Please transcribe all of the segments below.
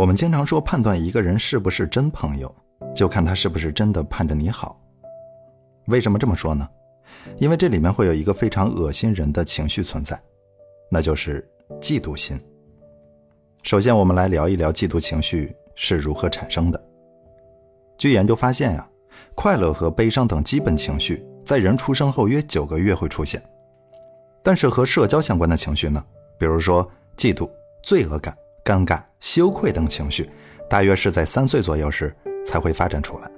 我们经常说，判断一个人是不是真朋友，就看他是不是真的盼着你好。为什么这么说呢？因为这里面会有一个非常恶心人的情绪存在，那就是嫉妒心。首先，我们来聊一聊嫉妒情绪是如何产生的。据研究发现呀，快乐和悲伤等基本情绪在人出生后约九个月会出现，但是和社交相关的情绪呢，比如说嫉妒、罪恶感。尴尬、羞愧等情绪，大约是在三岁左右时才会发展出来。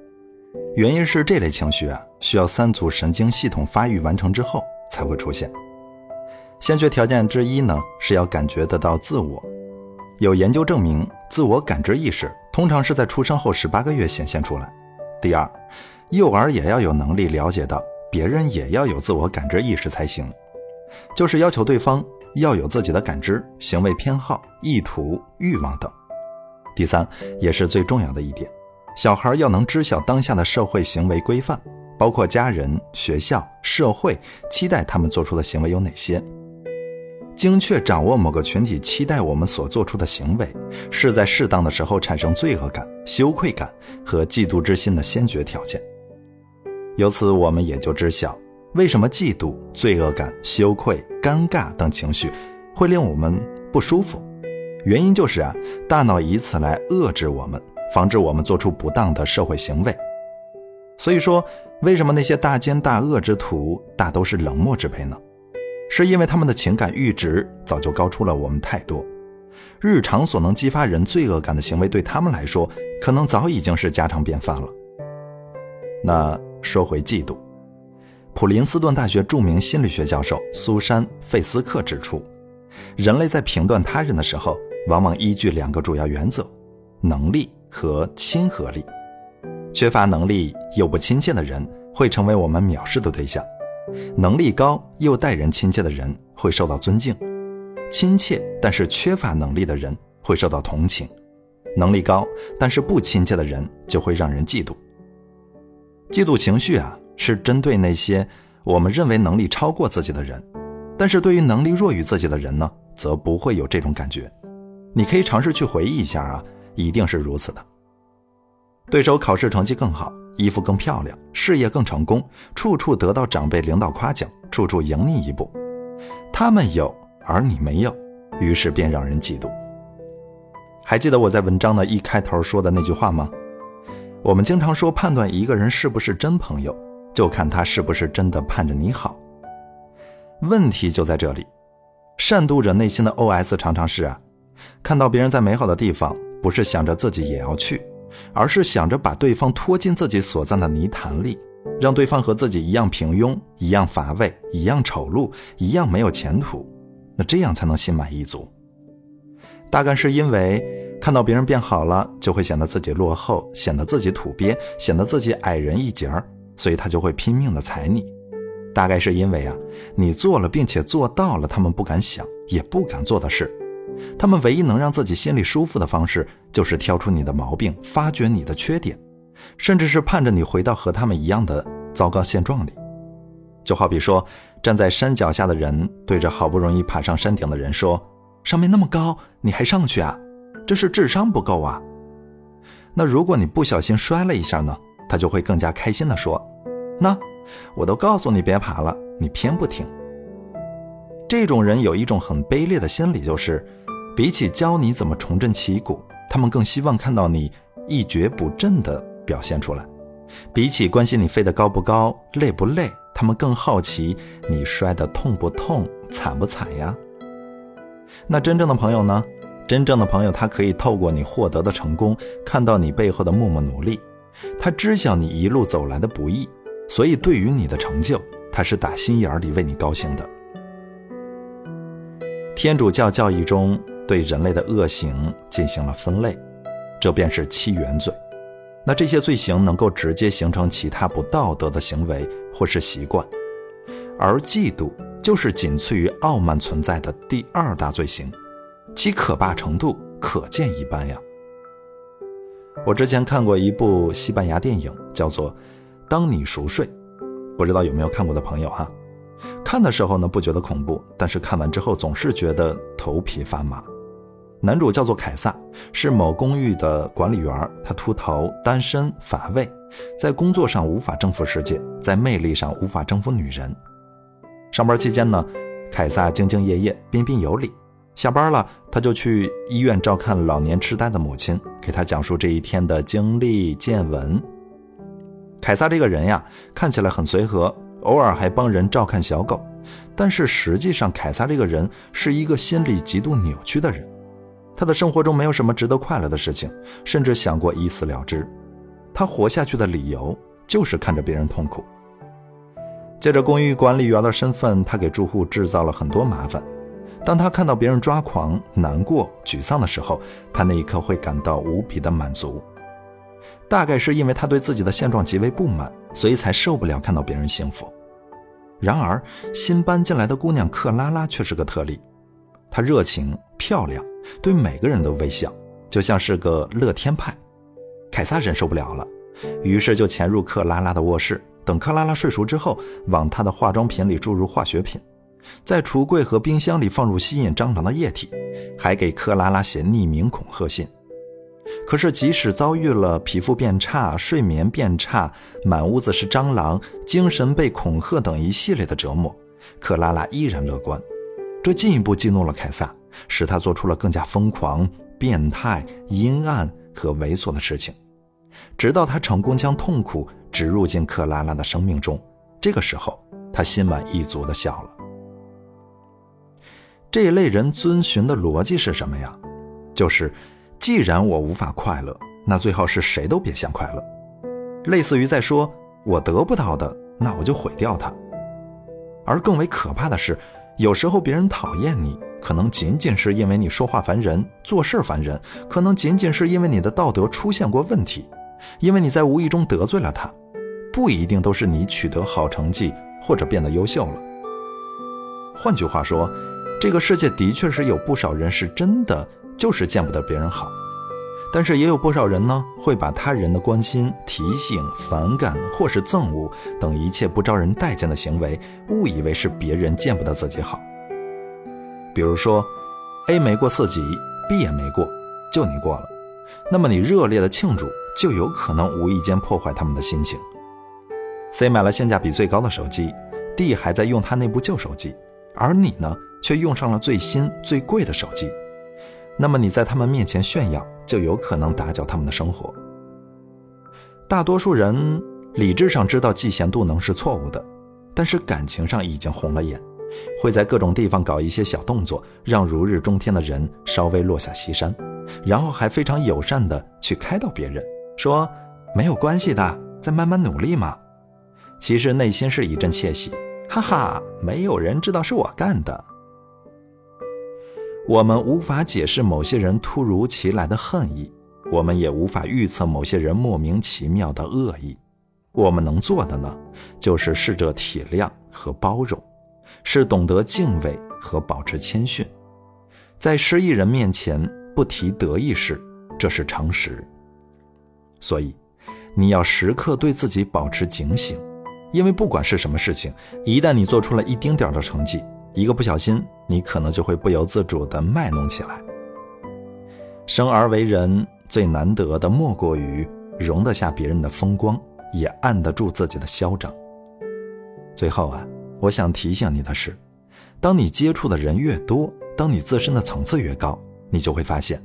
原因是这类情绪啊，需要三组神经系统发育完成之后才会出现。先决条件之一呢，是要感觉得到自我。有研究证明，自我感知意识通常是在出生后十八个月显现出来。第二，幼儿也要有能力了解到别人也要有自我感知意识才行，就是要求对方。要有自己的感知、行为偏好、意图、欲望等。第三，也是最重要的一点，小孩要能知晓当下的社会行为规范，包括家人、学校、社会期待他们做出的行为有哪些。精确掌握某个群体期待我们所做出的行为，是在适当的时候产生罪恶感、羞愧感和嫉妒之心的先决条件。由此，我们也就知晓。为什么嫉妒、罪恶感、羞愧、尴尬等情绪会令我们不舒服？原因就是啊，大脑以此来遏制我们，防止我们做出不当的社会行为。所以说，为什么那些大奸大恶之徒大都是冷漠之辈呢？是因为他们的情感阈值早就高出了我们太多，日常所能激发人罪恶感的行为，对他们来说，可能早已经是家常便饭了。那说回嫉妒。普林斯顿大学著名心理学教授苏珊·费斯克指出，人类在评断他人的时候，往往依据两个主要原则：能力和亲和力。缺乏能力又不亲切的人，会成为我们藐视的对象；能力高又待人亲切的人，会受到尊敬；亲切但是缺乏能力的人，会受到同情；能力高但是不亲切的人，就会让人嫉妒。嫉妒情绪啊。是针对那些我们认为能力超过自己的人，但是对于能力弱于自己的人呢，则不会有这种感觉。你可以尝试去回忆一下啊，一定是如此的。对手考试成绩更好，衣服更漂亮，事业更成功，处处得到长辈领导夸奖，处处赢你一步。他们有，而你没有，于是便让人嫉妒。还记得我在文章的一开头说的那句话吗？我们经常说，判断一个人是不是真朋友。就看他是不是真的盼着你好。问题就在这里，善妒者内心的 OS 常常是啊，看到别人在美好的地方，不是想着自己也要去，而是想着把对方拖进自己所在的泥潭里，让对方和自己一样平庸、一样乏味、一样丑陋、一样没有前途，那这样才能心满意足。大概是因为看到别人变好了，就会显得自己落后，显得自己土鳖，显得自己矮人一截儿。所以他就会拼命的踩你，大概是因为啊，你做了并且做到了他们不敢想也不敢做的事，他们唯一能让自己心里舒服的方式，就是挑出你的毛病，发掘你的缺点，甚至是盼着你回到和他们一样的糟糕现状里。就好比说，站在山脚下的人对着好不容易爬上山顶的人说：“上面那么高，你还上去啊？这是智商不够啊。”那如果你不小心摔了一下呢？他就会更加开心地说：“那我都告诉你别爬了，你偏不听。”这种人有一种很卑劣的心理，就是比起教你怎么重振旗鼓，他们更希望看到你一蹶不振的表现出来；比起关心你飞得高不高、累不累，他们更好奇你摔得痛不痛、惨不惨呀。那真正的朋友呢？真正的朋友，他可以透过你获得的成功，看到你背后的默默努力。他知晓你一路走来的不易，所以对于你的成就，他是打心眼里为你高兴的。天主教教义中对人类的恶行进行了分类，这便是七原罪。那这些罪行能够直接形成其他不道德的行为或是习惯，而嫉妒就是仅次于傲慢存在的第二大罪行，其可怕程度可见一斑呀。我之前看过一部西班牙电影，叫做《当你熟睡》，不知道有没有看过的朋友哈？看的时候呢不觉得恐怖，但是看完之后总是觉得头皮发麻。男主叫做凯撒，是某公寓的管理员。他秃头、单身、乏味，在工作上无法征服世界，在魅力上无法征服女人。上班期间呢，凯撒兢兢业业、彬彬有礼。下班了，他就去医院照看老年痴呆的母亲，给他讲述这一天的经历见闻。凯撒这个人呀，看起来很随和，偶尔还帮人照看小狗，但是实际上，凯撒这个人是一个心理极度扭曲的人。他的生活中没有什么值得快乐的事情，甚至想过一死了之。他活下去的理由就是看着别人痛苦。借着公寓管理员的身份，他给住户制造了很多麻烦。当他看到别人抓狂、难过、沮丧的时候，他那一刻会感到无比的满足。大概是因为他对自己的现状极为不满，所以才受不了看到别人幸福。然而，新搬进来的姑娘克拉拉却是个特例。她热情、漂亮。对每个人都微笑，就像是个乐天派。凯撒忍受不了了，于是就潜入克拉拉的卧室，等克拉拉睡熟之后，往她的化妆品里注入化学品，在橱柜和冰箱里放入吸引蟑螂的液体，还给克拉拉写匿名恐吓信。可是，即使遭遇了皮肤变差、睡眠变差、满屋子是蟑螂、精神被恐吓等一系列的折磨，克拉拉依然乐观。这进一步激怒了凯撒。使他做出了更加疯狂、变态、阴暗和猥琐的事情，直到他成功将痛苦植入进克拉拉的生命中。这个时候，他心满意足地笑了。这一类人遵循的逻辑是什么呀？就是，既然我无法快乐，那最好是谁都别想快乐。类似于在说，我得不到的，那我就毁掉它。而更为可怕的是，有时候别人讨厌你。可能仅仅是因为你说话烦人，做事烦人；可能仅仅是因为你的道德出现过问题，因为你在无意中得罪了他，不一定都是你取得好成绩或者变得优秀了。换句话说，这个世界的确是有不少人是真的就是见不得别人好，但是也有不少人呢，会把他人的关心、提醒、反感或是憎恶等一切不招人待见的行为，误以为是别人见不得自己好。比如说，A 没过四级，B 也没过，就你过了，那么你热烈的庆祝就有可能无意间破坏他们的心情。C 买了性价比最高的手机，D 还在用他那部旧手机，而你呢，却用上了最新最贵的手机，那么你在他们面前炫耀，就有可能打搅他们的生活。大多数人理智上知道嫉贤妒能是错误的，但是感情上已经红了眼。会在各种地方搞一些小动作，让如日中天的人稍微落下西山，然后还非常友善的去开导别人，说没有关系的，再慢慢努力嘛。其实内心是一阵窃喜，哈哈，没有人知道是我干的。我们无法解释某些人突如其来的恨意，我们也无法预测某些人莫名其妙的恶意。我们能做的呢，就是试着体谅和包容。是懂得敬畏和保持谦逊，在失意人面前不提得意事，这是常识。所以，你要时刻对自己保持警醒，因为不管是什么事情，一旦你做出了一丁点的成绩，一个不小心，你可能就会不由自主地卖弄起来。生而为人，最难得的莫过于容得下别人的风光，也按得住自己的嚣张。最后啊。我想提醒你的是，当你接触的人越多，当你自身的层次越高，你就会发现，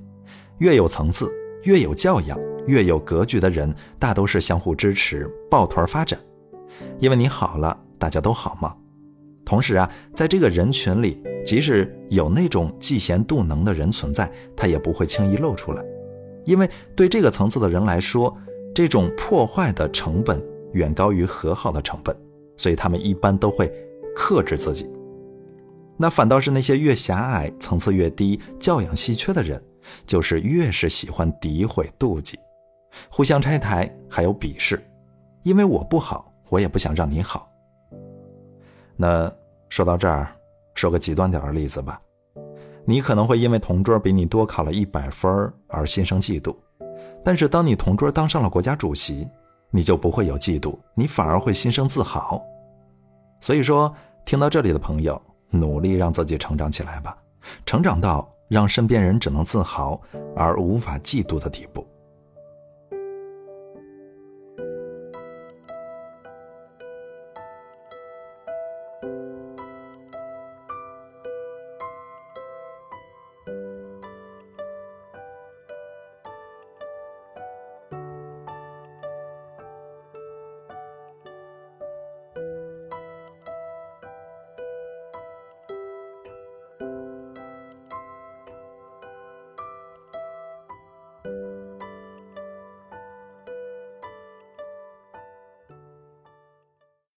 越有层次、越有教养、越有格局的人，大都是相互支持、抱团发展。因为你好了，大家都好嘛。同时啊，在这个人群里，即使有那种嫉贤妒能的人存在，他也不会轻易露出来，因为对这个层次的人来说，这种破坏的成本远高于和好的成本，所以他们一般都会。克制自己，那反倒是那些越狭隘、层次越低、教养稀缺的人，就是越是喜欢诋毁、妒忌，互相拆台，还有鄙视。因为我不好，我也不想让你好。那说到这儿，说个极端点的例子吧，你可能会因为同桌比你多考了一百分而心生嫉妒，但是当你同桌当上了国家主席，你就不会有嫉妒，你反而会心生自豪。所以说。听到这里的朋友，努力让自己成长起来吧，成长到让身边人只能自豪而无法嫉妒的地步。